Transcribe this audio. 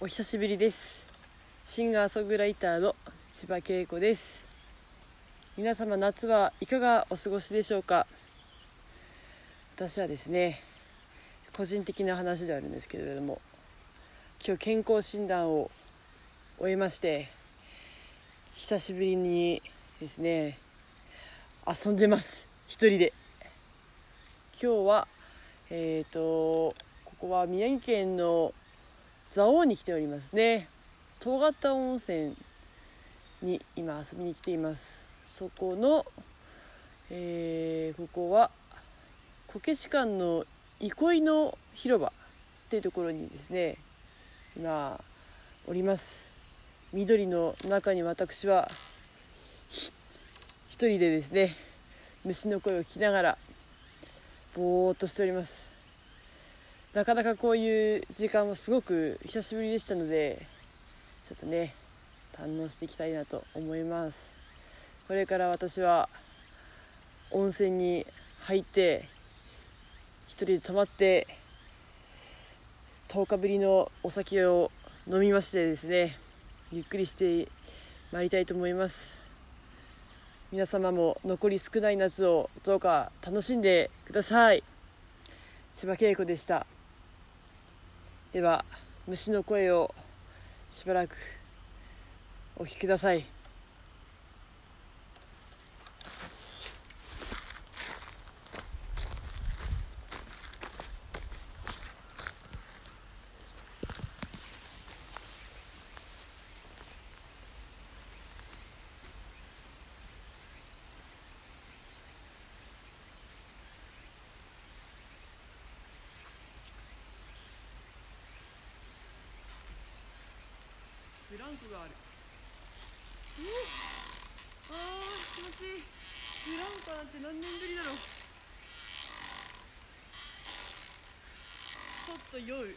お久しぶりです。シンガーソングライターの千葉恵子です。皆様夏はいかがお過ごしでしょうか？私はですね個人的な話であるんですけれども今日健康診断を終えまして久しぶりにですね遊んでます。一人で。今日はえっ、ー、とここは宮城県の蔵王に来ておりますね。東方温泉に今遊びに来ています。そこの、えー、ここはこけし館の憩いの広場っていうところにですね今おります。緑の中に私は一人でですね虫の声を聞きながらぼーっとしております。なかなかこういう時間もすごく久しぶりでしたのでちょっとね堪能していきたいなと思います。これから私は温泉に入って一人で泊まって10日ぶりのお酒を飲みましてですねゆっくりしてまいりたいと思います。皆様も残り少ない夏をどうか楽しんでください。千葉恵子でした。では虫の声をしばらくお聞きください。力がある。あー気持ちいい。ブランカなんて何年ぶりだろう。ちょっと酔う。